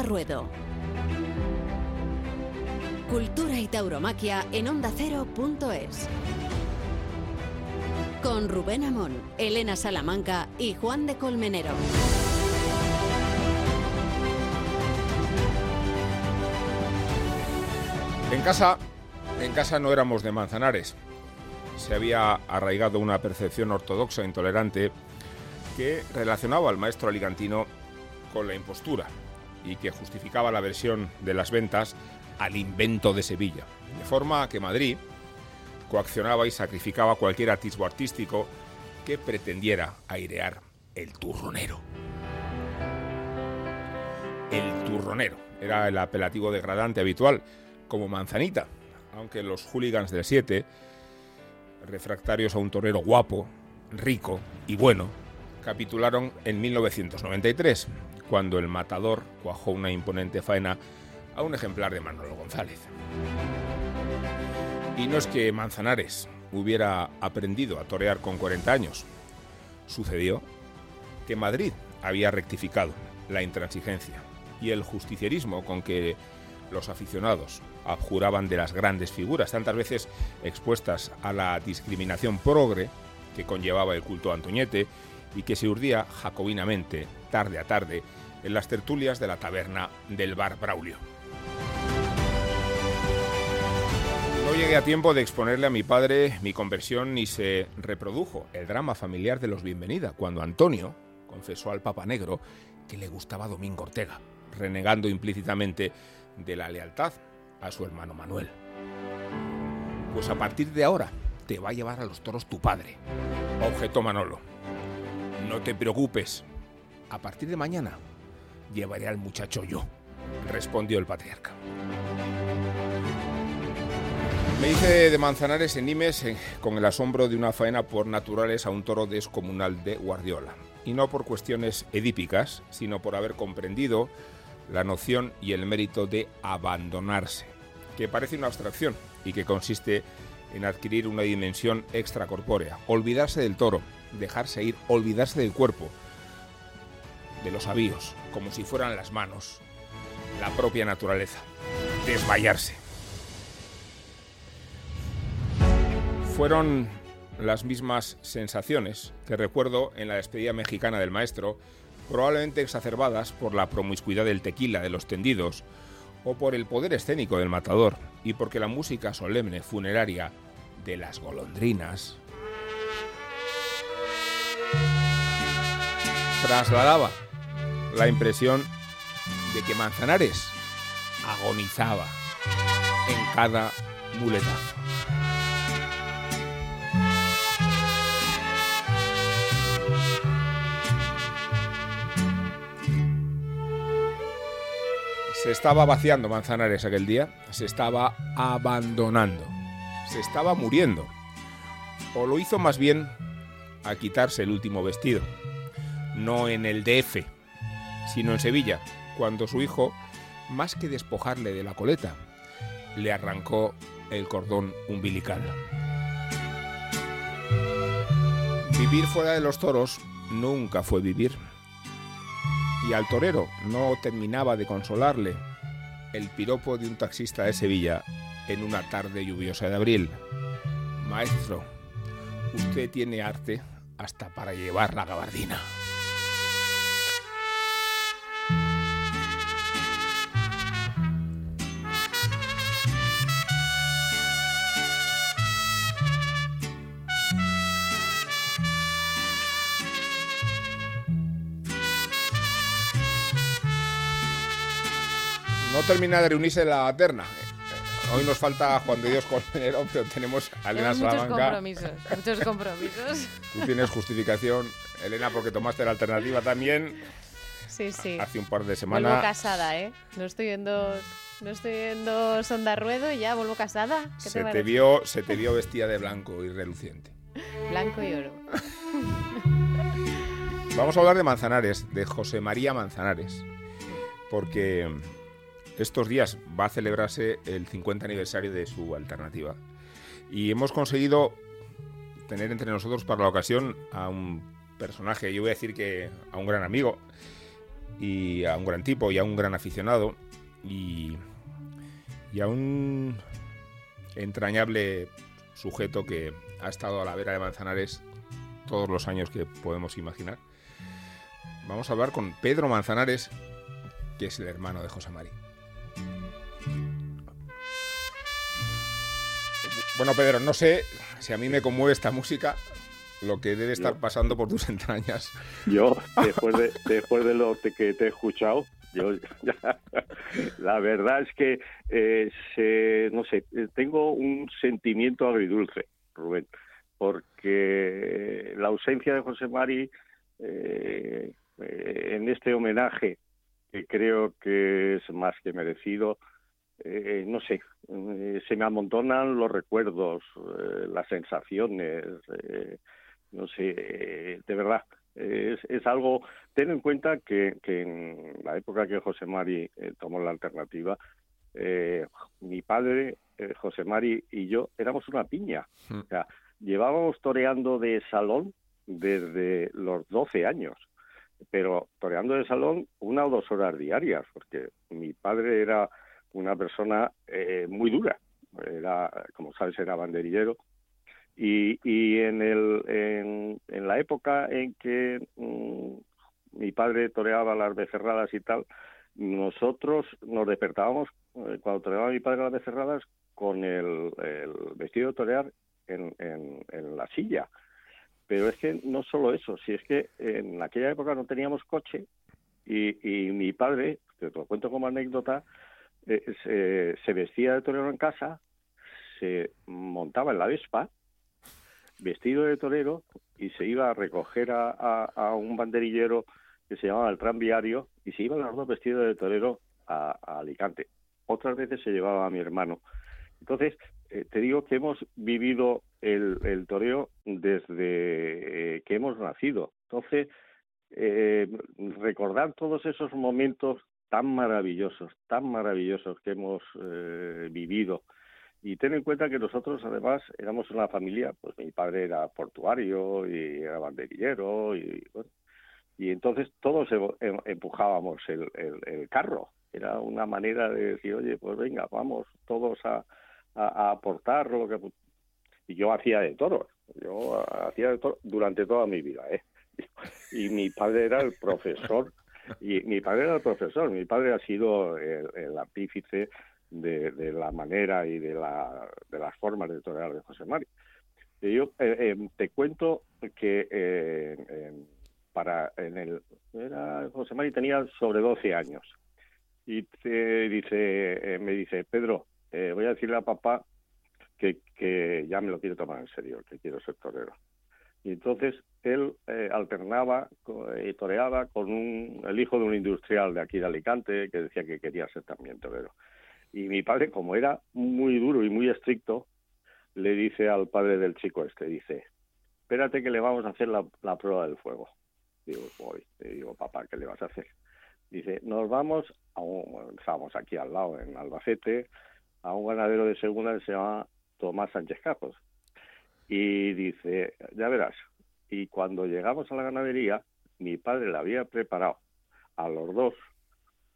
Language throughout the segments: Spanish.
Ruedo. Cultura y tauromaquia en ondacero.es. Con Rubén Amón, Elena Salamanca y Juan de Colmenero. En casa, en casa no éramos de Manzanares. Se había arraigado una percepción ortodoxa e intolerante que relacionaba al maestro alicantino con la impostura y que justificaba la versión de las ventas al invento de Sevilla. De forma que Madrid coaccionaba y sacrificaba cualquier atisbo artístico que pretendiera airear el turronero. El turronero era el apelativo degradante habitual, como manzanita, aunque los hooligans del 7, refractarios a un torero guapo, rico y bueno, capitularon en 1993, cuando el matador cuajó una imponente faena a un ejemplar de Manolo González. Y no es que Manzanares hubiera aprendido a torear con 40 años. Sucedió que Madrid había rectificado la intransigencia y el justicierismo con que los aficionados abjuraban de las grandes figuras, tantas veces expuestas a la discriminación progre que conllevaba el culto a Antoñete y que se urdía jacobinamente, tarde a tarde, en las tertulias de la taberna del bar Braulio. No llegué a tiempo de exponerle a mi padre mi conversión ni se reprodujo el drama familiar de los Bienvenida, cuando Antonio confesó al Papa Negro que le gustaba Domingo Ortega, renegando implícitamente de la lealtad a su hermano Manuel. Pues a partir de ahora te va a llevar a los toros tu padre, objetó Manolo. No te preocupes, a partir de mañana llevaré al muchacho yo, respondió el patriarca. Me hice de Manzanares en Nimes eh, con el asombro de una faena por naturales a un toro descomunal de Guardiola. Y no por cuestiones edípicas, sino por haber comprendido la noción y el mérito de abandonarse, que parece una abstracción y que consiste en adquirir una dimensión extracorpórea, olvidarse del toro, dejarse ir, olvidarse del cuerpo, de los avíos, como si fueran las manos, la propia naturaleza, desmayarse. Fueron las mismas sensaciones que recuerdo en la despedida mexicana del maestro, probablemente exacerbadas por la promiscuidad del tequila de los tendidos o por el poder escénico del matador y porque la música solemne funeraria de las golondrinas trasladaba la impresión de que Manzanares agonizaba en cada muletazo. Se estaba vaciando Manzanares aquel día, se estaba abandonando, se estaba muriendo. O lo hizo más bien a quitarse el último vestido, no en el DF, sino en Sevilla, cuando su hijo, más que despojarle de la coleta, le arrancó el cordón umbilical. Vivir fuera de los toros nunca fue vivir y al torero no terminaba de consolarle el piropo de un taxista de Sevilla en una tarde lluviosa de abril. Maestro, usted tiene arte hasta para llevar la gabardina. Termina de reunirse la terna. Hoy nos falta Juan de Dios Colmenero, pero tenemos a Elena Tenemos muchos Salamanca. compromisos, muchos compromisos. Tú tienes justificación, Elena, porque tomaste la alternativa también Sí, sí. hace un par de Vuelvo semanas. casada, ¿eh? No estoy en dos, no estoy en dos Sonda Ruedo y ya vuelvo casada. ¿Qué Se te, vio, se te vio vestida de blanco y reluciente. Blanco y oro. Vamos a hablar de Manzanares, de José María Manzanares, porque estos días va a celebrarse el 50 aniversario de su alternativa. Y hemos conseguido tener entre nosotros para la ocasión a un personaje, yo voy a decir que a un gran amigo, y a un gran tipo y a un gran aficionado y, a un entrañable sujeto que ha estado a la vera de Manzanares todos los años que podemos imaginar. Vamos a hablar con Pedro Manzanares, que es el hermano de José Mari. Bueno, Pedro, no sé si a mí me conmueve esta música, lo que debe estar pasando por tus entrañas. Yo, después de, después de lo que te he escuchado, yo, la verdad es que, eh, no sé, tengo un sentimiento agridulce, Rubén, porque la ausencia de José Mari eh, eh, en este homenaje, que creo que es más que merecido, no sé, se me amontonan los recuerdos, las sensaciones, no sé, de verdad, es, es, algo, ten en cuenta que, que, en la época que José Mari eh, tomó la alternativa, eh, mi padre, eh, José Mari y yo éramos una piña. O sea, llevábamos toreando de salón desde los 12 años, pero toreando de salón una o dos horas diarias, porque mi padre era una persona muy dura. Era, como sabes, era banderillero y, y en, el, en, en la época en que mm, mi padre toreaba las becerradas y tal, nosotros nos despertábamos eh, cuando toreaba mi padre las becerradas con el, el vestido de torear en, en, en, la silla. Pero es que no solo eso, si es que en aquella época no teníamos coche y, y mi padre, te lo cuento como anécdota, eh, se, se, vestía de torero en casa, se montaba en la Vespa, vestido de torero y se iba a recoger a, un banderillero que se llamaba el tranviario y se iban los dos vestidos de torero a, Alicante. Otras veces se llevaba a mi hermano. Entonces, eh, te digo que hemos vivido el, el toreo desde eh, que hemos nacido. Entonces, eh, recordar todos esos momentos tan maravillosos, tan maravillosos que hemos vivido, y ten en cuenta que nosotros, además, éramos una familia, pues mi padre era portuario y era banderillero y entonces todos em, empujábamos el, carro. Era una manera de decir, oye, pues venga, vamos todos a, a, aportar lo que... Y yo hacía de toro, yo hacía de toro durante toda mi vida, ¿eh? Y mi padre era el profesor, y mi padre era profesor, mi padre ha sido el, el artífice de, la manera y de, la, de las formas de torear de José Mari. Y yo eh, eh, te cuento que eh, para en el era José Mari tenía sobre 12 años y te dice me dice Pedro voy a decirle a papá que, que ya me lo quiero tomar en serio que quiero ser torero y entonces él alternaba y toreaba con el hijo de un industrial de aquí de Alicante que decía que quería ser también torero y mi padre, como era muy duro y muy estricto, le dice al padre del chico este, dice, espérate que le vamos a hacer la, prueba del fuego. Digo, voy, le digo, papá, ¿qué le vas a hacer? Dice, nos vamos, a un, estábamos aquí al lado, en Albacete, a un ganadero de segunda que se llama Tomás Sánchez Capos. Y dice, ya verás, y cuando llegamos a la ganadería, mi padre le había preparado a los dos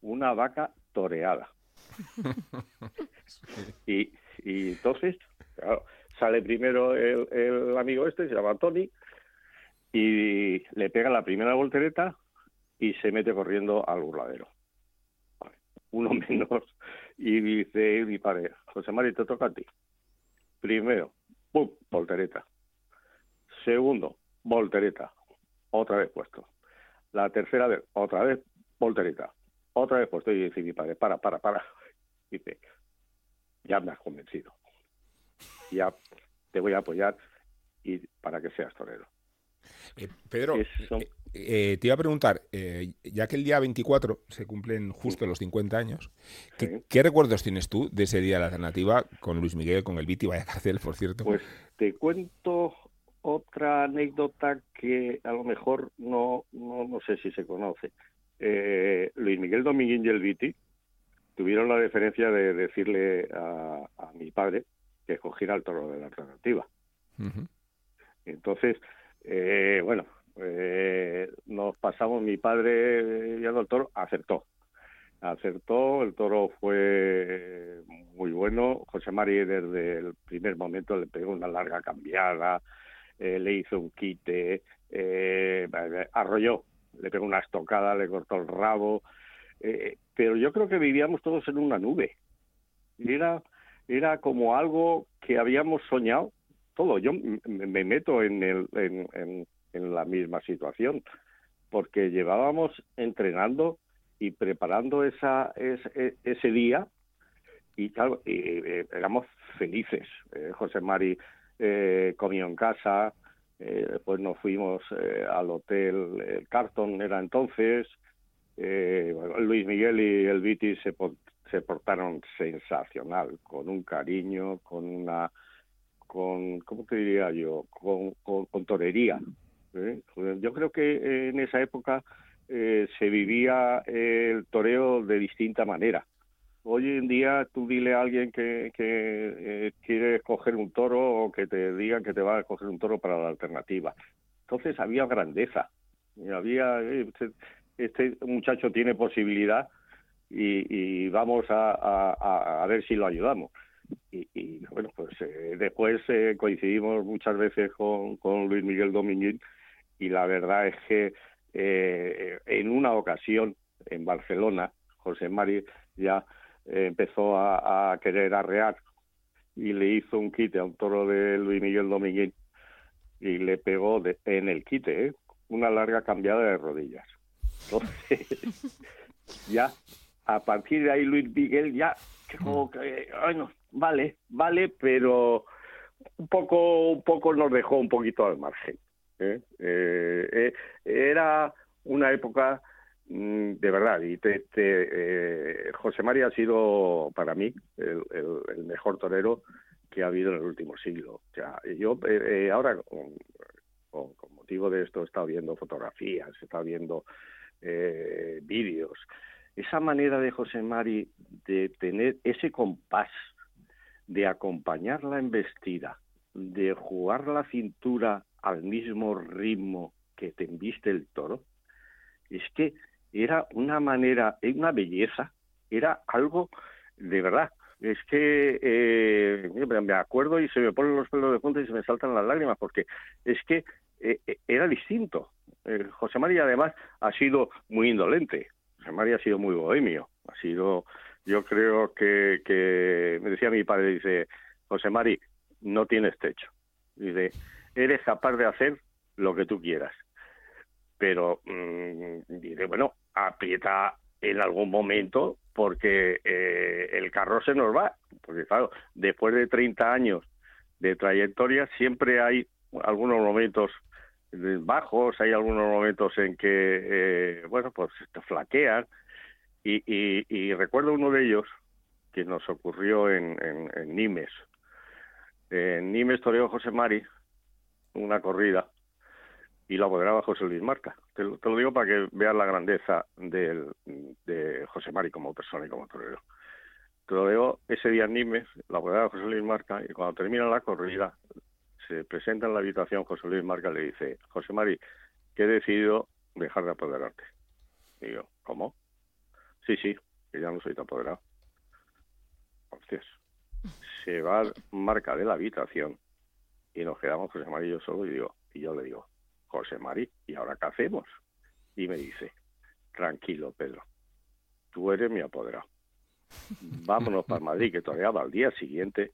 una vaca toreada. y, y entonces, sale primero el, amigo este, se llama Tony, y le pega la primera voltereta y se mete corriendo al burladero. Uno menos. Y dice mi padre, José María, te toca a ti. Primero, ¡pum! voltereta. Segundo, voltereta. Otra vez puesto. La tercera vez, otra vez, voltereta. Otra vez puesto. Y dice mi padre, para, para, para. Dice, ya me has convencido. Ya te voy a apoyar y para que seas torero. Eh, Pedro, eh, eh, te iba a preguntar, ya que el día 24 se cumplen justo los 50 años, ¿qué, recuerdos tienes tú de ese día de la alternativa con Luis Miguel, con el Viti, vaya cárcel, por cierto? Pues te cuento otra anécdota que a lo mejor no, no, no sé si se conoce. Luis Miguel Dominguín y el Viti tuvieron la deferencia de decirle a, mi padre que escogiera el toro de la alternativa. Entonces, eh, bueno, eh, nos pasamos, mi padre viendo el toro, acertó. Acertó, el toro fue muy bueno. José María desde el primer momento le pegó una larga cambiada, eh, le hizo un quite, eh, arrolló, le pegó una estocada, le cortó el rabo. Eh, pero yo creo que vivíamos todos en una nube. Era, era como algo que habíamos soñado todo. Yo me meto en, el, en, en, la misma situación, porque llevábamos entrenando y preparando esa, ese, ese día y claro, eh, éramos felices. Eh, José Mari eh, comió en casa, eh, después nos fuimos al hotel el Carton, era entonces. Luis Miguel y el Viti se, se portaron sensacional, con un cariño, con una con, ¿cómo te diría yo? Con, con, torería. ¿eh? Yo creo que en esa época eh, se vivía el toreo de distinta manera. Hoy en día tú dile a alguien que, que eh, quiere coger un toro o que te digan que te va a coger un toro para la alternativa. Entonces había grandeza. había este, este, muchacho tiene posibilidad y, vamos a, ver si lo ayudamos y, bueno, pues eh, después eh, coincidimos muchas veces con, con Luis Miguel Domínguez y la verdad es que eh, en una ocasión en Barcelona, José Mari ya empezó a, querer arrear y le hizo un quite a un toro de Luis Miguel Domínguez y le pegó en el quite una larga cambiada de rodillas. Entonces, ya a partir de ahí Luis Miguel ya bueno, vale, vale, pero un poco, un poco nos dejó un poquito al margen. ¿eh? Eh, eh, era una época de verdad, y te, José María ha sido para mí el, mejor torero que ha habido en el último siglo. O yo ahora, con, motivo de esto, he estado viendo fotografías, he estado viendo vídeos. Esa manera de José Mari de tener ese compás de acompañar la embestida, de jugar la cintura al mismo ritmo que te embiste el toro, es que era una manera, una belleza, era algo de verdad. Es que eh, me acuerdo y se me ponen los pelos de punta y se me saltan las lágrimas, porque es que eh, eh, era distinto. José María además ha sido muy indolente, José María ha sido muy bohemio, ha sido yo creo que, que me decía mi padre, dice, José Mari, no tienes techo. Dice, eres capaz de hacer lo que tú quieras. Pero, mm, dice, bueno, aprieta en algún momento porque eh, el carro se nos va. Porque, claro, después de 30 años de trayectoria, siempre hay algunos momentos bajos, hay algunos momentos en que, eh, bueno, pues te flaquean, y, recuerdo uno de ellos que nos ocurrió en, en, Nimes. En Nimes toreó José Mari una corrida y lo apoderaba José Luis Marca. Te, lo digo para que veas la grandeza de José Mari como persona y como torero. Te lo digo, ese día en Nimes, lo apoderaba José Luis Marca y cuando termina la corrida se presenta en la habitación José Luis Marca le dice, José Mari, que he decidido dejar de apoderarte. Y yo, ¿cómo? Sí, sí, que ya no soy tan apoderado. Entonces, se va marca de la habitación y nos quedamos José Mari y yo solo y digo, y yo le digo, José Mari, ¿y ahora qué hacemos? Y me dice, tranquilo, Pedro, tú eres mi apoderado. Vámonos para Madrid, que toreaba al día siguiente.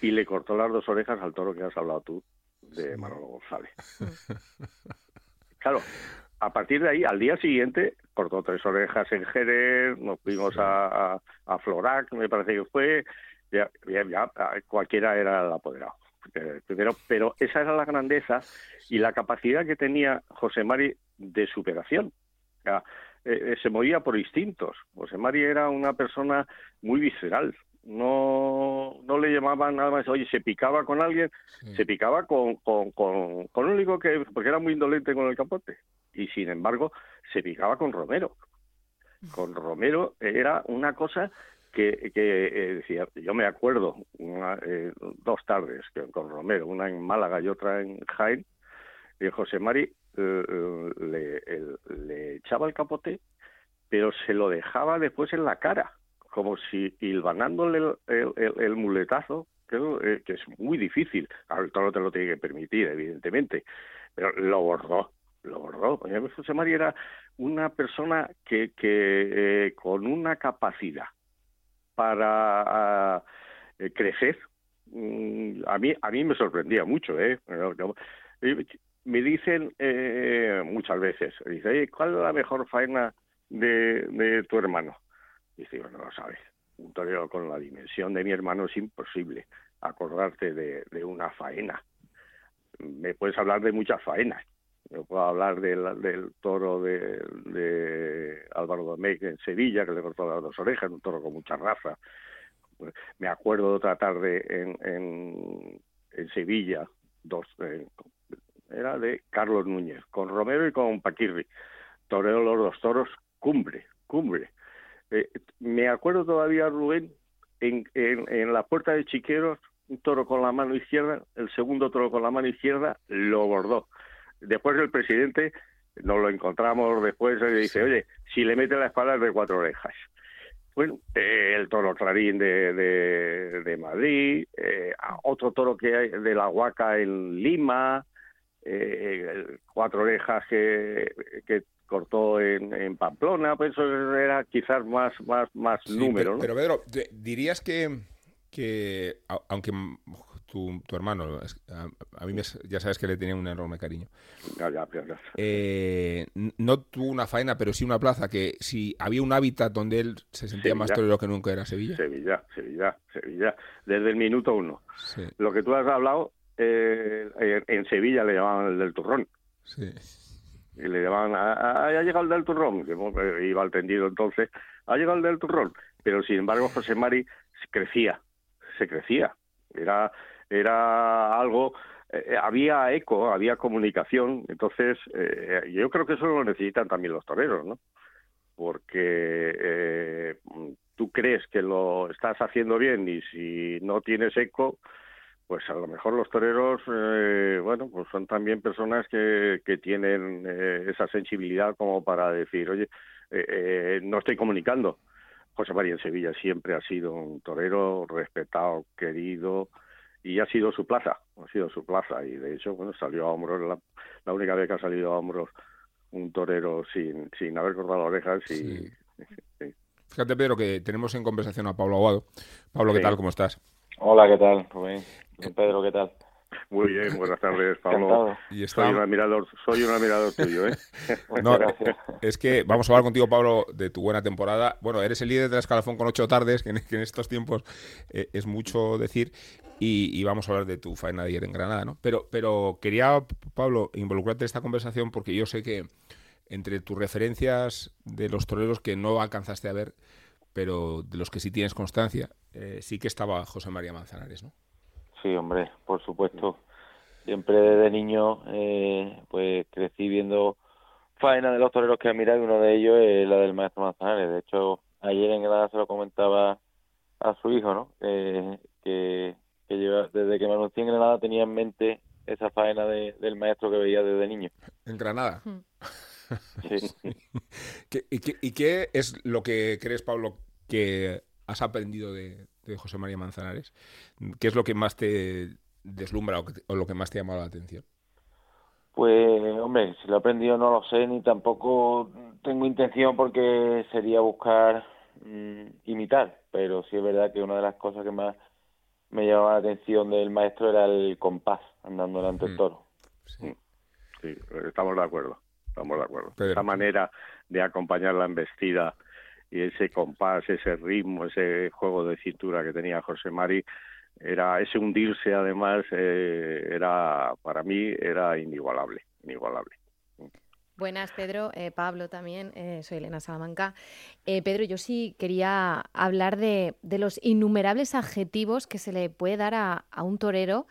Y le cortó las dos orejas al toro que has hablado tú, de Manolo González. Claro, a partir de ahí, al día siguiente, cortó tres orejas en Jerez, nos fuimos a, a, Florac, me parece que fue, ya, ya, cualquiera era el apoderado. Pero, pero esa era la grandeza y la capacidad que tenía José Mari de superación. Eh, eh, se movía por instintos. José Mari era una persona muy visceral. No, no le llamaban nada más, oye, se picaba con alguien, se picaba con, con, con, con un único que, porque era muy indolente con el capote y sin embargo se picaba con Romero. Con Romero era una cosa que, que eh, decía, yo me acuerdo eh, dos tardes con Romero, una en Málaga y otra en Jaén, Y José Mari le, le echaba el capote, pero se lo dejaba después en la cara, como si hilvanándole el, el, muletazo, que, que, es muy difícil. Claro, el toro te lo tiene que permitir, evidentemente, pero lo bordó, lo bordó. José María era una persona que, que eh, con una capacidad para eh, crecer, mm, a mí a mí me sorprendía mucho, ¿eh? Me dicen eh, muchas veces, dice, ¿cuál es la mejor faena de, de tu hermano? Dice, bueno, no lo sabes. Un torero con la dimensión de mi hermano es imposible acordarte de, de una faena. Me puedes hablar de muchas faenas, yo puedo hablar del, toro de, de Álvaro Domecq en Sevilla, que le cortó las dos orejas, un toro con mucha raza. Me acuerdo de otra tarde en, en, en Sevilla, dos, eh, era de Carlos Núñez, con Romero y con Paquirri. Toreo los dos toros, cumbre, cumbre. Eh, me acuerdo todavía, Rubén, en, en, en la puerta de Chiqueros, un toro con la mano izquierda, el segundo toro con la mano izquierda lo bordó Después el presidente nos lo encontramos después y dice, oye, si le mete la espada de cuatro orejas. Bueno, eh, el toro clarín de, de, Madrid, eh, otro toro que hay de la Huaca en Lima, eh, cuatro orejas que, que cortó en, en, Pamplona, pues eso era quizás más, más, más número. Pero, pero Pedro, dirías que, que aunque tu, hermano, a, mí ya sabes que le tenía un enorme cariño. Eh, no tuvo una faena, pero sí una plaza que si había un hábitat donde él se sentía más torero que nunca era Sevilla. Sevilla, Sevilla, Sevilla, desde el minuto uno. Lo que tú has hablado, eh, en Sevilla le llamaban el del turrón. Sí. Y le llamaban, ah, ah, ha llegado el del turrón, que eh, iba al tendido entonces, ha llegado el del turrón. Pero sin embargo José Mari crecía, se crecía. Era era algo eh, había eco, había comunicación, entonces eh, yo creo que eso lo necesitan también los toreros, ¿no? Porque eh, tú crees que lo estás haciendo bien y si no tienes eco, pues a lo mejor los toreros, bueno, pues son también personas que, que tienen esa sensibilidad como para decir, oye, no estoy comunicando. José María en Sevilla siempre ha sido un torero respetado, querido, y ha sido su plaza, ha sido su plaza y de hecho, bueno, salió a hombros, la, la única vez que ha salido a hombros un torero sin, sin haber cortado orejas y... Fíjate, Pedro, que tenemos en conversación a Pablo Aguado. Pablo, ¿qué tal? ¿Cómo estás? Hola, ¿qué tal, Rubén? Pedro, ¿qué tal? Muy bien, buenas tardes, Pablo. Y soy, un admirador, soy un admirador tuyo, ¿eh? no, es que vamos a hablar contigo, Pablo, de tu buena temporada. Bueno, eres el líder de la escalafón con ocho tardes, que en, estos tiempos eh, es mucho decir, y, vamos a hablar de tu faena de ayer en Granada, ¿no? Pero, pero quería, Pablo, involucrarte en esta conversación porque yo sé que entre tus referencias de los toreros que no alcanzaste a ver, pero de los que sí tienes constancia, eh, sí que estaba José María Manzanares, ¿no? Sí, hombre, por supuesto. Siempre desde niño, eh, pues crecí viendo faena de los toreros que he mirado y uno de ellos es la del maestro Manzanares. De hecho, ayer en Granada se lo comentaba a su hijo, ¿no? que, que lleva, desde que me anuncié en Granada tenía en mente esa faena de, del maestro que veía desde niño. En Granada. Sí. y, qué, es lo que crees, Pablo, que has aprendido de, de José María Manzanares? ¿Qué es lo que más te deslumbra o, lo que más te ha llamado la atención? Pues, hombre, si lo he aprendido no lo sé, ni tampoco tengo intención porque sería buscar mm, imitar, pero sí es verdad que una de las cosas que más me llamaba la atención del maestro era el compás andando delante del mm. toro. Sí. estamos de acuerdo, estamos de acuerdo. Esa manera de acompañar la embestida y ese compás, ese ritmo, ese juego de cintura que tenía José Mari, era ese hundirse además eh, era para mí era inigualable, inigualable. Buenas, Pedro. Eh, Pablo también. Eh, soy Elena Salamanca. Pedro, yo sí quería hablar de, de, los innumerables adjetivos que se le puede dar a, a un torero,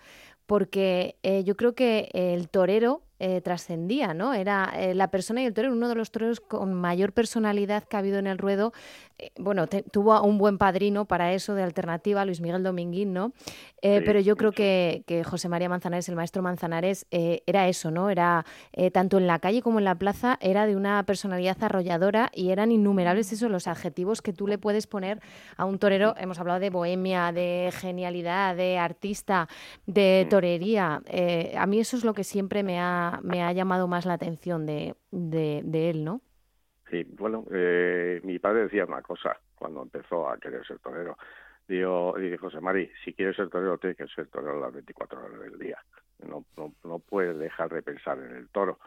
porque yo creo que el torero eh, trascendía, ¿no? Era eh, la persona y el torero, uno de los toreros con mayor personalidad que ha habido en el ruedo. Eh, bueno, tuvo un buen padrino para eso de alternativa, Luis Miguel Dominguín, ¿no? pero yo creo que, que, José María Manzanares, el maestro Manzanares, era eso, ¿no? Era tanto en la calle como en la plaza, era de una personalidad arrolladora y eran innumerables esos los adjetivos que tú le puedes poner a un torero. Hemos hablado de bohemia, de genialidad, de artista, de torería. a mí eso es lo que siempre me ha me ha llamado más la atención de, de, él, ¿no? Sí, bueno, eh, mi padre decía una cosa cuando empezó a querer ser torero. Digo, y José Mari, si quieres ser torero, tienes que ser torero las 24 horas del día. No, no, no puedes dejar de pensar en el toro.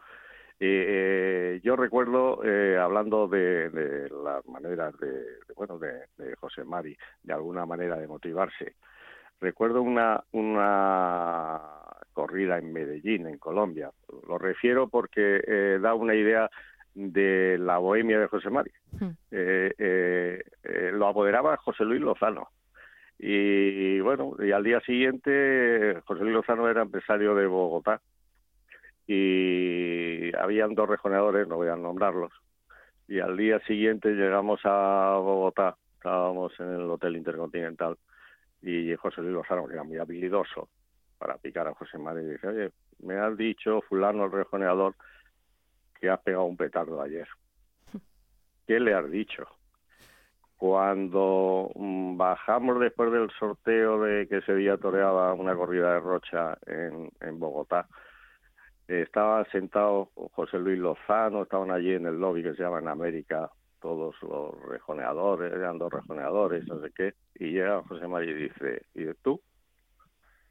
Eh, yo recuerdo, eh, hablando de, de, las maneras de, bueno, de, de, José Mari, de alguna manera de motivarse, recuerdo una, una corrida en Medellín, en Colombia. Lo refiero porque eh, da una idea de la bohemia de José Mari. Hmm. Eh, eh, lo apoderaba José Luis Lozano. Y bueno, y al día siguiente José Luis Lozano era empresario de Bogotá. Y habían dos rejoneadores, no voy a nombrarlos. Y al día siguiente llegamos a Bogotá, estábamos en el Hotel Intercontinental, y José Luis Lozano, que era muy habilidoso, para picar a José María y dice, oye, me has dicho fulano el rejoneador que has pegado un petardo ayer. ¿Qué le has dicho? Cuando mm, bajamos después del sorteo de que ese día toreaba una corrida de rocha en, en Bogotá, estaba sentado José Luis Lozano, estaban allí en el lobby que se llama en América, todos los rejoneadores, eran dos rejoneadores, no sé qué, y llega José María y dice, ¿y tú?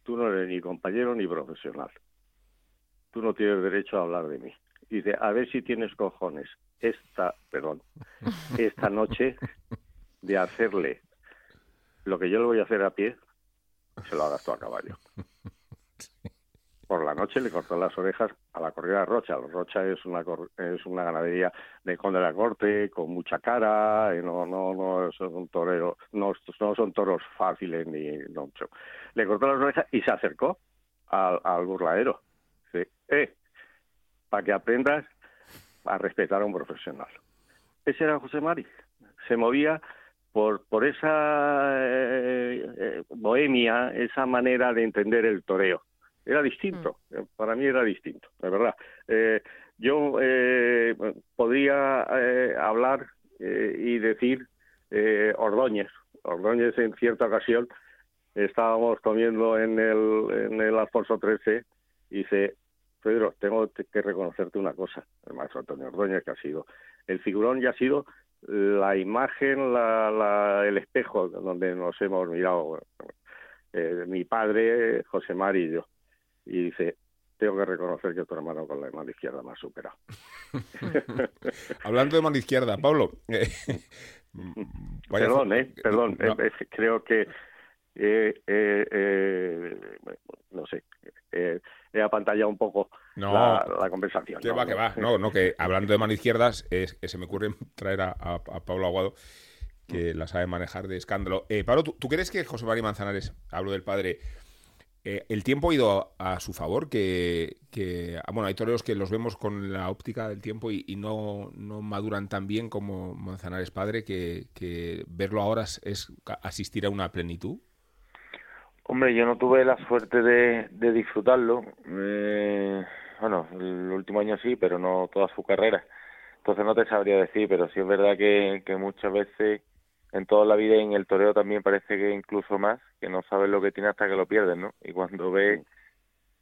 Tú no eres ni compañero ni profesional. Tú no tienes derecho a hablar de mí. Y dice, a ver si tienes cojones esta, perdón, esta noche de hacerle lo que yo le voy a hacer a pie, se lo hagas tú a caballo por la noche le cortó las orejas a la corrida Rocha. Rocha es una es una ganadería de conde de la corte con mucha cara, y no no no son toreros, no, no son toros fáciles ni no. Le cortó las orejas y se acercó al, al burladero. Sí, eh, para que aprendas a respetar a un profesional. Ese era José Mari. Se movía por, por esa eh, eh, bohemia, esa manera de entender el toreo era distinto, mm. eh, para mí era distinto, de verdad. Eh, yo eh, podría eh, hablar y decir Ordóñez. Ordóñez en cierta ocasión estábamos comiendo en el, en el Alfonso XIII y dice, Pedro, tengo que reconocerte una cosa, el maestro Antonio Ordóñez, que ha sido el figurón y ha sido la imagen, la, la, el espejo donde nos hemos mirado mi padre, José Mari y yo y dice, tengo que reconocer que tu hermano con la mano izquierda me ha superado. Hablando de mano izquierda, Pablo. Eh, perdón, eh, perdón. Eh, creo que no sé, he apantallado un poco la, conversación. Que va, que va. No, no, que hablando de mano izquierda, se me ocurre traer a, Pablo Aguado, que la sabe manejar de escándalo. Pablo, ¿tú, ¿tú, crees que José María Manzanares, hablo del padre, eh, el tiempo ha ido a, su favor, que, ah, bueno, hay toreros que los vemos con la óptica del tiempo y, no, no, maduran tan bien como Manzanares padre, que, verlo ahora es, asistir a una plenitud. Hombre, yo no tuve la suerte de, disfrutarlo. Eh, bueno, el último año sí, pero no toda su carrera. Entonces no te sabría decir, pero sí es verdad que, que muchas veces en toda la vida y en el toreo también parece que incluso más, que no sabes lo que tiene hasta que lo pierdes, ¿no? Y cuando ves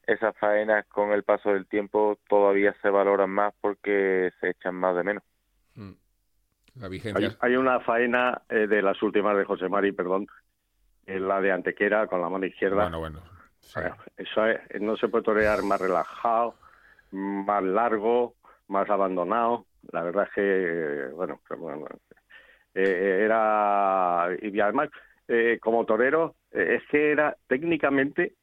esas faenas con el paso del tiempo todavía se valoran más porque se echan más de menos. Mm. La vigencia. Hay, una faena eh, de las últimas de José Mari, perdón, en la de Antequera con la mano izquierda. Bueno, bueno. eso no se puede torear más relajado, más largo, más abandonado. La verdad es que, bueno, bueno eh, era y además eh, como torero eh, es que era técnicamente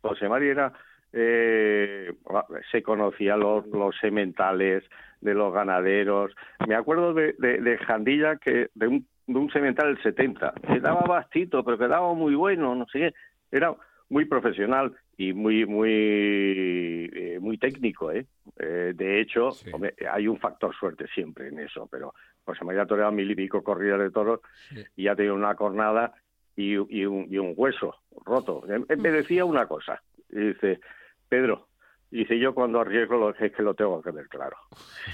José María era se conocía los, los sementales de los ganaderos. Me acuerdo de, de, Jandilla que de un, de un semental del 70 quedaba bastito pero quedaba muy bueno no sé qué. Era muy profesional y muy muy muy técnico, ¿eh? eh de hecho, hay un factor suerte siempre en eso, pero José María toreado mil y pico corridas de toros y ha tenido una cornada y, y, un, y un hueso roto. me decía una cosa, dice, Pedro, Dice, yo cuando arriesgo lo, es que lo tengo que ver claro.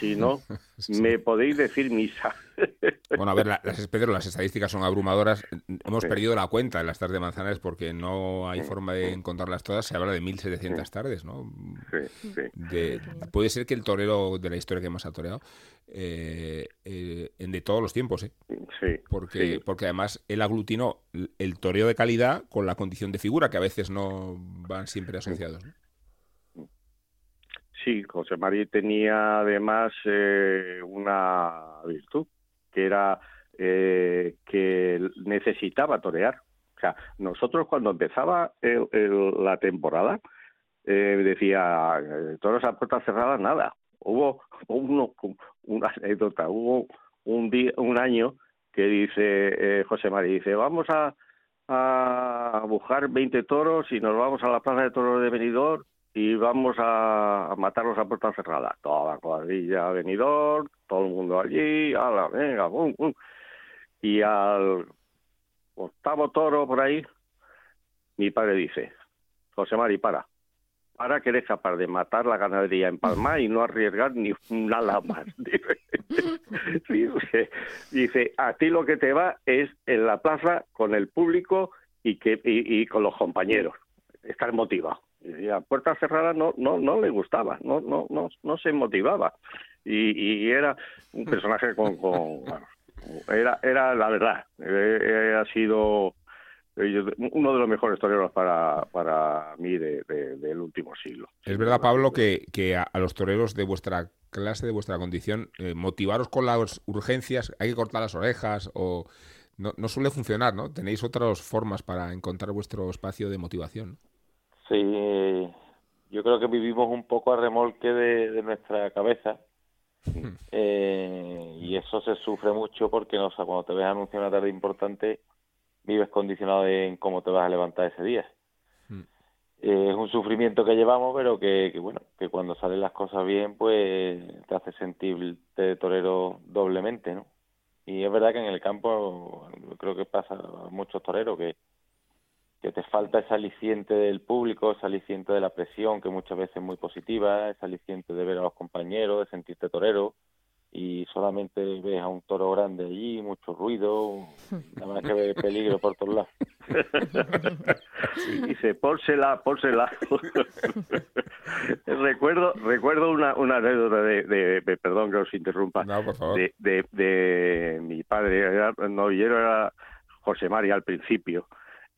Si no, me podéis decir misa. bueno, a ver, las, las estadísticas son abrumadoras. Hemos perdido la cuenta en las tardes de Manzanares porque no hay forma de encontrarlas todas. Se habla de 1.700 tardes, ¿no? Sí, sí. puede ser que el torero de la historia que más ha toreado, eh, eh, de todos los tiempos, ¿eh? Sí. Porque, porque además él aglutinó el toreo de calidad con la condición de figura, que a veces no van siempre asociados, ¿no? Sí, José María tenía además eh, una virtud, que era eh, que necesitaba torear. O sea, nosotros cuando empezaba la temporada, eh, decía, toros a puertas cerradas, nada. Hubo uno, una anécdota, hubo un, día, un año que dice José María, dice, vamos a, a buscar 20 toros y nos vamos a la plaza de toros de Benidorm y vamos a, matarlos a puerta cerrada. Toda la cuadrilla venidor, todo el mundo allí, ala, venga, bum, bum. Y al octavo toro por ahí, mi padre dice, José Mari, para, para que eres capaz de matar la ganadería en Palma y no arriesgar ni nada más. dice, a ti lo que te va es en la plaza con el público y, que, y con los compañeros, estar motivado y a puerta cerrada no no no le gustaba no no no no se motivaba y, y era un personaje con, con era era la verdad eh, eh, ha sido uno de los mejores toreros para, para mí de, del último siglo. Es verdad, Pablo, que, que a, los toreros de vuestra clase, de vuestra condición, eh, motivaros con las urgencias, hay que cortar las orejas o no, no suele funcionar, ¿no? Tenéis otras formas para encontrar vuestro espacio de motivación. Sí, yo creo que vivimos un poco a remolque de, nuestra cabeza hmm. eh, y eso se sufre mucho porque no, cuando te ves anunciar una tarde importante vives condicionado en cómo te vas a levantar ese día. Hmm. Eh, es un sufrimiento que llevamos, pero que, bueno, que cuando salen las cosas bien, pues te hace sentirte torero doblemente, ¿no? Y es verdad que en el campo creo que pasa a muchos toreros que que te falta ese aliciente del público, ese aliciente de la presión, que muchas veces es muy positiva, ese aliciente de ver a los compañeros, de sentirte torero, y solamente ves a un toro grande allí, mucho ruido, nada más que ve peligro por todos lados. Dice, pórsela, pórsela. recuerdo recuerdo una, una anécdota de, perdón que os interrumpa, De, de, de, mi padre, era, novillero era José María al principio,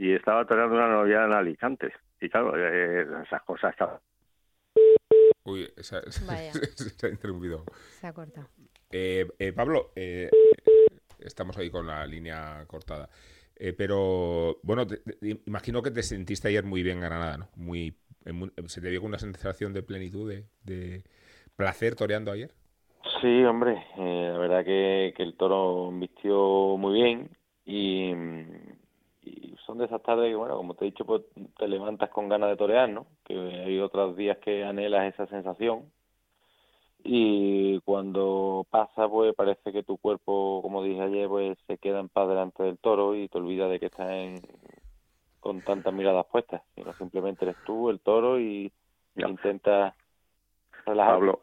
y estaba toreando una novia en Alicante. Y claro, eh, esas cosas... Uy, se ha interrumpido. Se ha cortado. Eh, eh, Pablo, estamos ahí con la línea cortada. pero bueno, imagino que te sentiste ayer muy bien Granada, ¿no? Muy, ¿Se te dio una sensación de plenitud, de, placer toreando ayer? Sí, hombre, la verdad que, que el toro vistió muy bien y, y son de esas tardes que, bueno, como te he dicho, pues te levantas con ganas de torear, ¿no? Que hay otros días que anhelas esa sensación y cuando pasa, pues parece que tu cuerpo, como dije ayer, pues se queda en paz delante del toro y te olvidas de que estás en, con tantas miradas puestas, sino simplemente eres tú, el toro y intentas relajar. Pablo,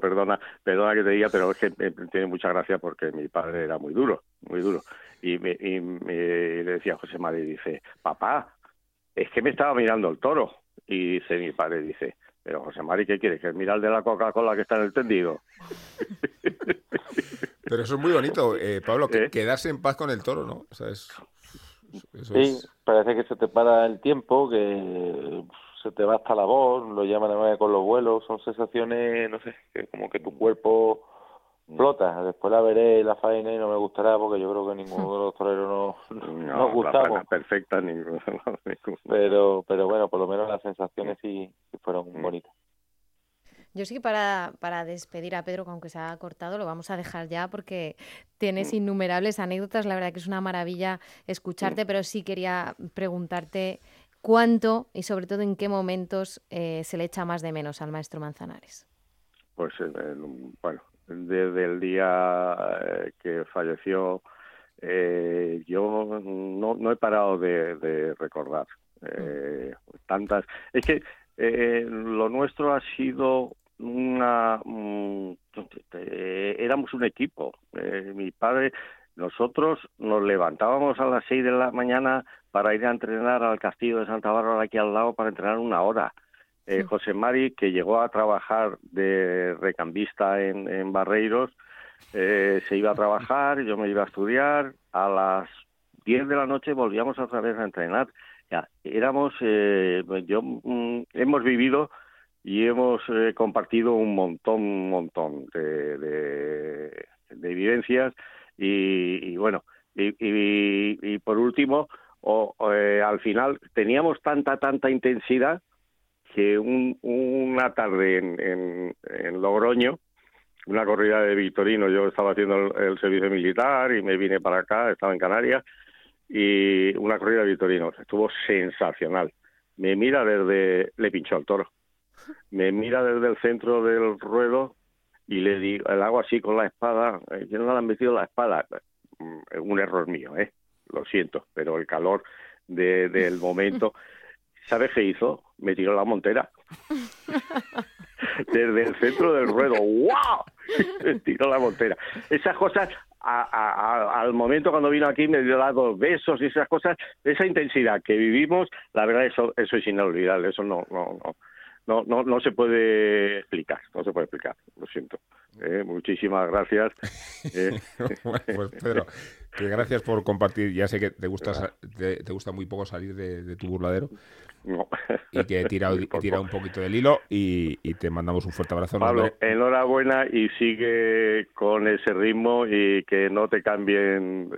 perdona, perdona que te diga, pero es que tiene mucha gracia porque mi padre era muy duro, muy duro. Y, me, le decía a José María, dice, papá, es que me estaba mirando el toro. Y dice mi padre, dice, pero José María, ¿qué quieres? ¿Que mira el de la Coca-Cola que está en el tendido? Pero eso es muy bonito, eh, Pablo, que, ¿Eh? quedarse en paz con el toro, ¿no? O sea, es, sí, parece que se te para el tiempo, que se te va hasta la voz, lo llaman de con los vuelos, son sensaciones, no sé, que como que tu cuerpo flota. Después la veré la faena y no me gustará porque yo creo que ninguno de los toreros no, nos gustamos. perfecta pero, pero bueno, por lo menos las sensaciones sí, fueron mm. bonitas. Yo sí que para, para despedir a Pedro, aunque se ha cortado, lo vamos a dejar ya porque tienes mm. innumerables anécdotas. La verdad que es una maravilla escucharte, mm. pero sí quería preguntarte ¿Cuánto y sobre todo en qué momentos eh, se le echa más de menos al maestro Manzanares? Pues bueno, desde el día eh, que falleció, eh, yo no, no he parado de, recordar eh, tantas. Es que lo nuestro ha sido una. Mm, éramos un equipo. mi padre, nosotros nos levantábamos a las seis de la mañana para ir a entrenar al castillo de Santa Bárbara aquí al lado para entrenar una hora. Eh, José Mari, que llegó a trabajar de recambista en, Barreiros, eh, se iba a trabajar, yo me iba a estudiar, a las 10 de la noche volvíamos otra vez a entrenar. Ya, éramos, eh, yo, mm, hemos vivido y hemos eh, compartido un montón, un montón de, de, vivencias y, bueno, y, y, por último, o, al final teníamos tanta, tanta intensidad que un, una tarde en, en, Logroño, una corrida de Victorino, yo estaba haciendo el, servicio militar y me vine para acá, estaba en Canarias, y una corrida de Victorino, estuvo sensacional. Me mira desde, le pinchó al toro, me mira desde el centro del ruedo y le digo, el hago así con la espada, eh, yo no le han metido la espada, mm, un error mío, eh, lo siento, pero el calor de, del momento ¿Sabes qué hizo? Me tiró la montera. Desde el centro del ruedo. ¡Wow! Me tiró la montera. Esas cosas, al momento cuando vino aquí, me dio dos besos y esas cosas, esa intensidad que vivimos, la verdad, eso, eso es inolvidable. Eso no, no, no no, no, no se puede explicar, no se puede explicar, lo siento. Eh, muchísimas gracias. Eh. pues Pedro, gracias por compartir. Ya sé que te gusta, te, gusta muy poco salir de, tu burladero. Y que he tirado, un poquito del hilo y, te mandamos un fuerte abrazo. Pablo, enhorabuena y sigue con ese ritmo y que no te cambien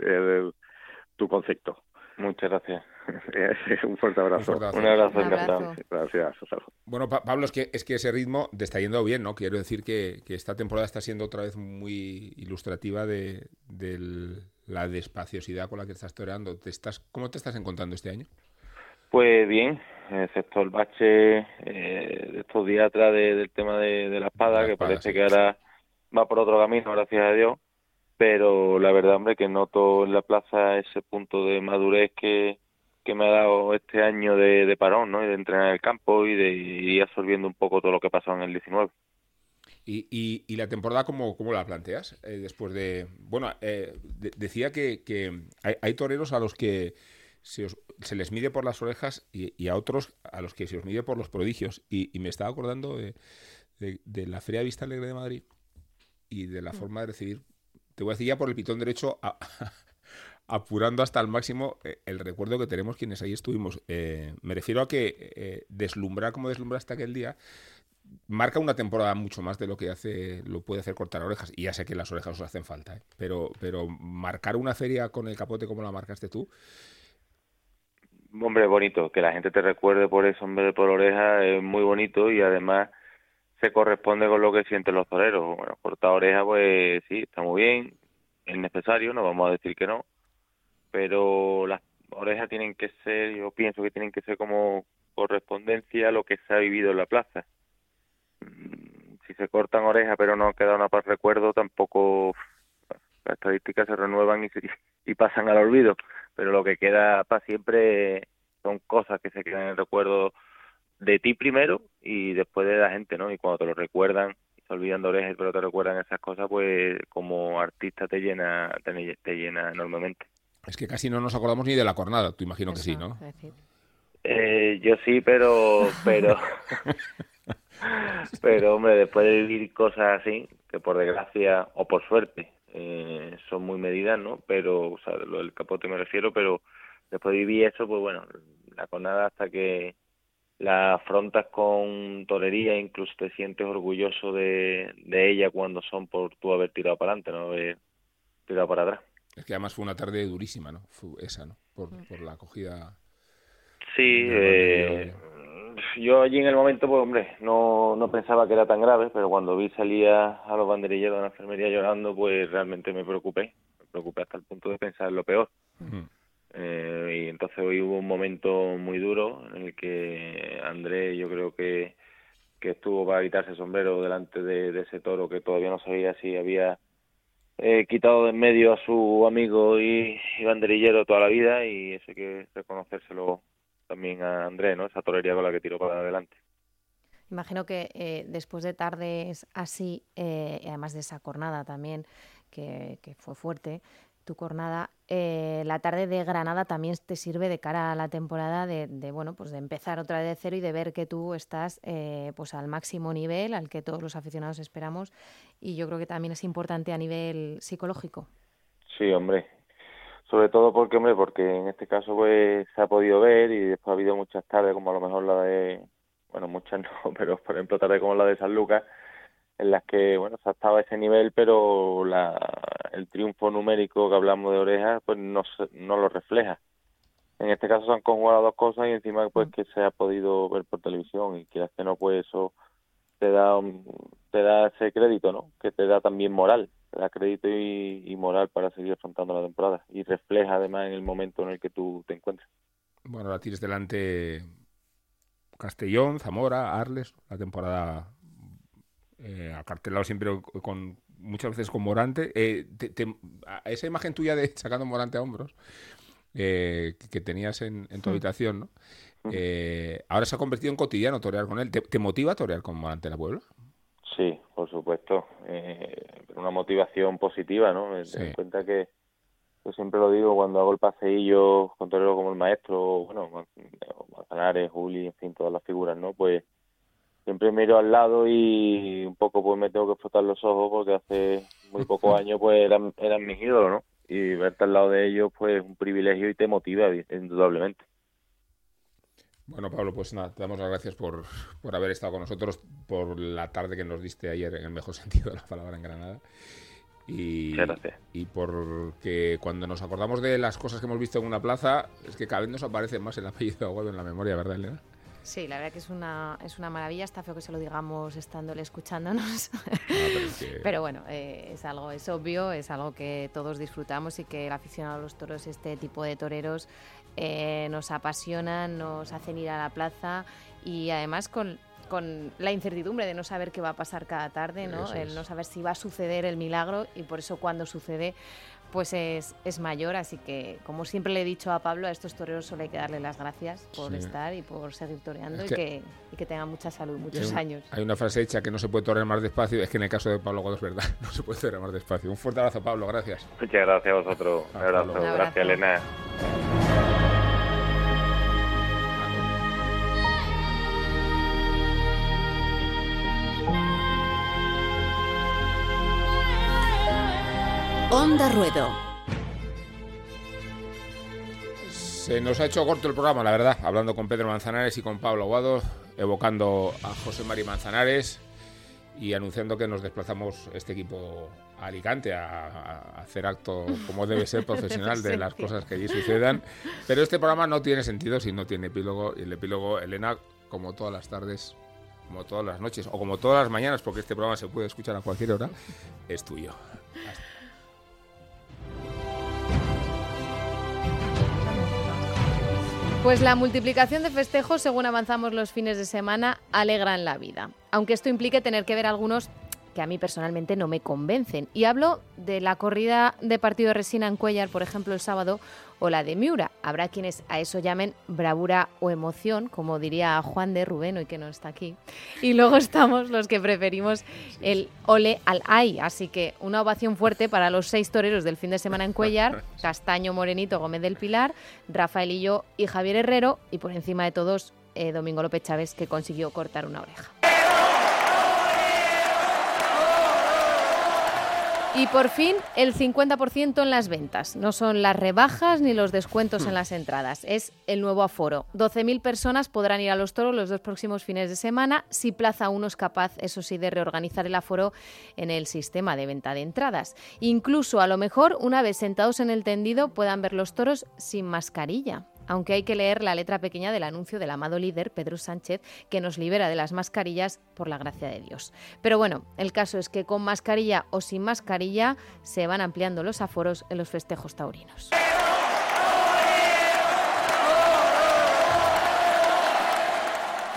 tu concepto. Muchas gracias. un fuerte abrazo. Un, abrazo, encantado. Gracias. Bueno, Pablo, es que, es que ese ritmo te está yendo bien, ¿no? Quiero decir que, esta temporada está siendo otra vez muy ilustrativa de, la despaciosidad con la que estás toreando. ¿Te estás, ¿Cómo te estás encontrando este año? Pues bien, excepto el bache eh, de estos días atrás del tema de, la espada, que parece que ahora va por otro camino, gracias a Dios pero la verdad, hombre, que noto en la plaza ese punto de madurez que, que me ha dado este año de, parón, ¿no? Y de entrenar en el campo y de ir absorbiendo un poco todo lo que pasó en el 19. ¿Y, y, y la temporada cómo, cómo la planteas? Eh, después de... Bueno, eh, decía que, que hay, toreros a los que se, se, les mide por las orejas y, a otros a los que se os mide por los prodigios. Y, me estaba acordando de, de, la Feria Vista Alegre de Madrid y de la mm. forma de recibir te voy a decir ya por el pitón derecho, apurando hasta el máximo eh, el recuerdo que tenemos quienes ahí estuvimos. Eh, me refiero a que eh, deslumbrar como hasta aquel día marca una temporada mucho más de lo que hace lo puede hacer cortar orejas y ya sé que las orejas os hacen falta pero pero marcar una feria con el capote como la marcaste tú hombre bonito que la gente te recuerde por eso en vez de por oreja es muy bonito y además se corresponde con lo que sienten los toreros. Bueno, cortar oreja, pues sí, está muy bien, es necesario, no vamos a decir que no, pero las orejas tienen que ser, yo pienso que tienen que ser como correspondencia a lo que se ha vivido en la plaza. Mm, si se cortan orejas pero no queda una para recuerdo, tampoco las estadísticas se renuevan y, y pasan al olvido, pero lo que queda para siempre son cosas que se quedan en el recuerdo de ti primero y después de la gente, ¿no? Y cuando te lo recuerdan, se olvidan de orejas, pero te recuerdan esas cosas, pues como artista te llena, te, llena enormemente. Es que casi no nos acordamos ni de la cornada, tú imagino que sí, ¿no? Eh, yo sí, pero, pero, pero hombre, después de vivir cosas así, que por desgracia o por suerte eh, son muy medidas, ¿no? Pero, o sea, lo del capote me refiero, pero después de vivir eso, pues bueno, la cornada hasta que la afrontas con torería, incluso te sientes orgulloso de, de ella cuando son por tú haber tirado para adelante, no haber tirado para atrás. Es que además fue una tarde durísima, ¿no? Fue esa, ¿no? Por, mm. por la acogida. Sí, eh, yo allí en el momento, pues hombre, no, no pensaba que era tan grave, pero cuando vi salía a los banderilleros de la enfermería llorando, pues realmente me preocupé. Me preocupé hasta el punto de pensar lo peor. Eh, y entonces hoy hubo un momento muy duro en el que Andrés yo creo que, que estuvo para quitarse el sombrero delante de, ese toro que todavía no sabía si había eh, quitado de en medio a su amigo y, banderillero toda la vida y eso hay que reconocérselo también a Andrés, ¿no? Esa torería con la que tiró para adelante. Imagino que eh, después de tardes así, eh, además de esa jornada también, que, que fue fuerte, tu jornada, eh, la tarde de Granada también te sirve de cara a la temporada de, bueno, pues de empezar otra vez de cero y de ver que tú estás eh, pues al máximo nivel al que todos los aficionados esperamos y yo creo que también es importante a nivel psicológico. Sí, hombre. Sobre todo porque, hombre, porque en este caso pues se ha podido ver y después ha habido muchas tardes como a lo mejor la de, bueno, muchas no, pero por ejemplo tardes como la de San Lucas en las que bueno se ha estado a ese nivel pero la, el triunfo numérico que hablamos de orejas pues no no lo refleja. En este caso se han conjugado dos cosas y encima pues mm. que se ha podido ver por televisión y que que no pues eso te da te da ese crédito no que te da también moral. Te da crédito y, y moral para seguir afrontando la temporada. Y refleja además en el momento en el que tú te encuentras bueno la tienes delante Castellón Zamora Arles la temporada eh, acartelado siempre con muchas veces con Morante. Eh, esa imagen tuya de sacando Morante a hombros eh, que tenías en, tu mm. habitación, ¿no? Mm. Eh, ahora se ha convertido en cotidiano torear con él. ¿Te, motiva torear con Morante en la Puebla? Sí, por supuesto. una motivación positiva, ¿no? Me en cuenta que yo siempre lo digo cuando hago el paseillo con torero como el maestro, bueno, Manzanares, Juli, en fin, todas las figuras, ¿no? Pues siempre miro al lado y un poco pues me tengo que frotar los ojos porque hace muy pocos años pues eran, eran mis ídolos, ¿no? Y verte al lado de ellos pues es un privilegio y te motiva indudablemente. Bueno, Pablo, pues nada, te damos las gracias por, por haber estado con nosotros, por la tarde que nos diste ayer, en el mejor sentido de la palabra en Granada. Y, y porque cuando nos acordamos de las cosas que hemos visto en una plaza, es que cada vez nos aparece más el apellido Aguado en la memoria, ¿verdad, Elena? Sí, la verdad que es una, es una maravilla. Está feo que se lo digamos estándole escuchándonos. pero, bueno, eh, es algo, es obvio, es algo que todos disfrutamos y que el aficionado a los toros, este tipo de toreros, eh, nos apasionan, nos hacen ir a la plaza y además con con la incertidumbre de no saber qué va a pasar cada tarde, ¿no? El no saber si va a suceder el milagro y por eso cuando sucede pues es, es, mayor, así que como siempre le he dicho a Pablo, a estos toreros solo hay que darle las gracias por estar y por seguir toreando y, que, y que tengan mucha salud, muchos años. Hay una frase hecha que no se puede torear más despacio, es que en el caso de Pablo Guado es verdad, no se puede torear más despacio. Un fuerte abrazo Pablo, gracias. Muchas gracias a vosotros, un abrazo. gracias Elena. Onda Ruedo. Se nos ha hecho corto el programa, la verdad, hablando con Pedro Manzanares y con Pablo Aguado, evocando a José María Manzanares y anunciando que nos desplazamos este equipo a Alicante a, hacer acto como debe ser profesional de las cosas que allí sucedan. Pero este programa no tiene sentido si no tiene epílogo. Y el epílogo, Elena, como todas las tardes, como todas las noches o como todas las mañanas, porque este programa se puede escuchar a cualquier hora, es tuyo. Pues la multiplicación de festejos, según avanzamos los fines de semana, alegran la vida. Aunque esto implique tener que ver algunos que a mí personalmente no me convencen. Y hablo de la corrida de partido de resina en Cuellar, por ejemplo, el sábado, o la de Miura. Habrá quienes a eso llamen bravura o emoción, como diría Juan de Rubén, hoy que no está aquí. Y luego estamos los que preferimos el ole al ay. Así que una ovación fuerte para los seis toreros del fin de semana en Cuellar, Castaño, Morenito, Gómez del Pilar, Rafaelillo y Javier Herrero, y por encima de todos, eh, Domingo López Chávez, que consiguió cortar una oreja. Y por fin el 50% en las ventas. No son las rebajas ni los descuentos en hmm. las entradas, es el nuevo aforo. 12.000 personas podrán ir a los toros los dos próximos fines de semana si Plaza 1 es capaz, eso sí, de reorganizar el aforo en el sistema de venta de entradas. Incluso a lo mejor, una vez sentados en el tendido, puedan ver los toros sin mascarilla aunque hay que leer la letra pequeña del anuncio del amado líder Pedro Sánchez, que nos libera de las mascarillas por la gracia de Dios. Pero bueno, el caso es que con mascarilla o sin mascarilla se van ampliando los aforos en los festejos taurinos.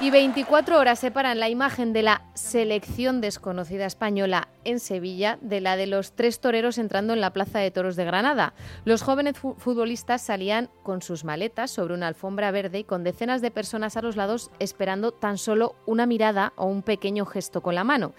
Y 24 horas separan la imagen de la selección desconocida española en Sevilla de la de los tres toreros entrando en la Plaza de Toros de Granada. Los jóvenes futbolistas salían con sus maletas sobre una alfombra verde y con decenas de personas a los lados esperando tan solo una mirada o un pequeño gesto con la mano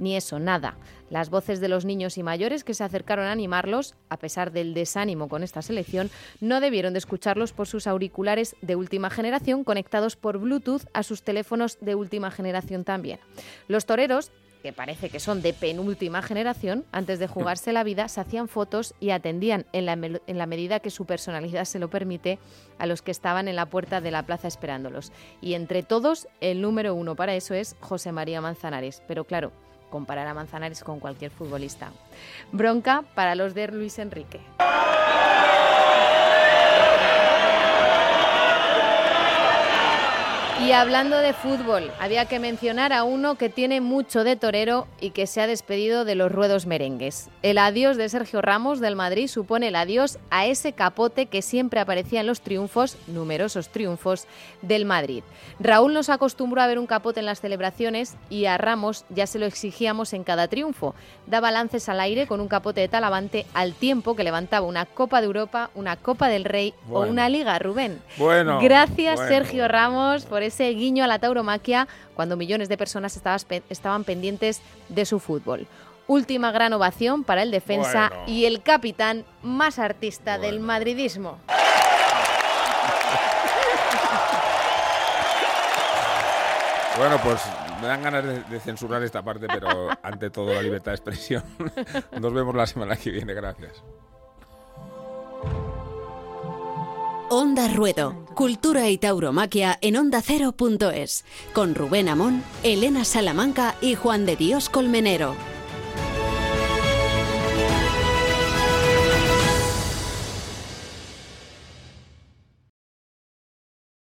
ni eso, nada. Las voces de los niños y mayores que se acercaron a animarlos, a pesar del desánimo con esta selección, no debieron de escucharlos por sus auriculares de última generación conectados por Bluetooth a sus teléfonos de última generación también. Los toreros que parece que son de penúltima generación, antes de jugarse la vida, se hacían fotos y atendían en la, en la, medida que su personalidad se lo permite a los que estaban en la puerta de la plaza esperándolos. Y entre todos, el número uno para eso es José María Manzanares. Pero claro, comparar a Manzanares con cualquier futbolista. Bronca para los de Luis Enrique. Hablando de fútbol, había que mencionar a uno que tiene mucho de torero y que se ha despedido de los ruedos merengues. El adiós de Sergio Ramos del Madrid supone el adiós a ese capote que siempre aparecía en los triunfos, numerosos triunfos, del Madrid. Raúl nos acostumbró a ver un capote en las celebraciones y a Ramos ya se lo exigíamos en cada triunfo. Daba lances al aire con un capote de talavante al tiempo que levantaba una Copa de Europa, una Copa del Rey o una Liga, Rubén. Bueno. Gracias, Sergio Ramos, por ese guiño a la tauromaquia cuando millones de personas estaban pendientes de su fútbol. Última gran ovación para el defensa y el capitán más artista del madridismo. Bueno, pues me dan ganas de, censurar esta parte, pero ante todo la libertad de expresión. Nos vemos la semana que viene, gracias. Onda Ruedo, Cultura y Tauromaquia en onda ondacero.es, con Rubén Amón, Elena Salamanca y Juan de Dios Colmenero.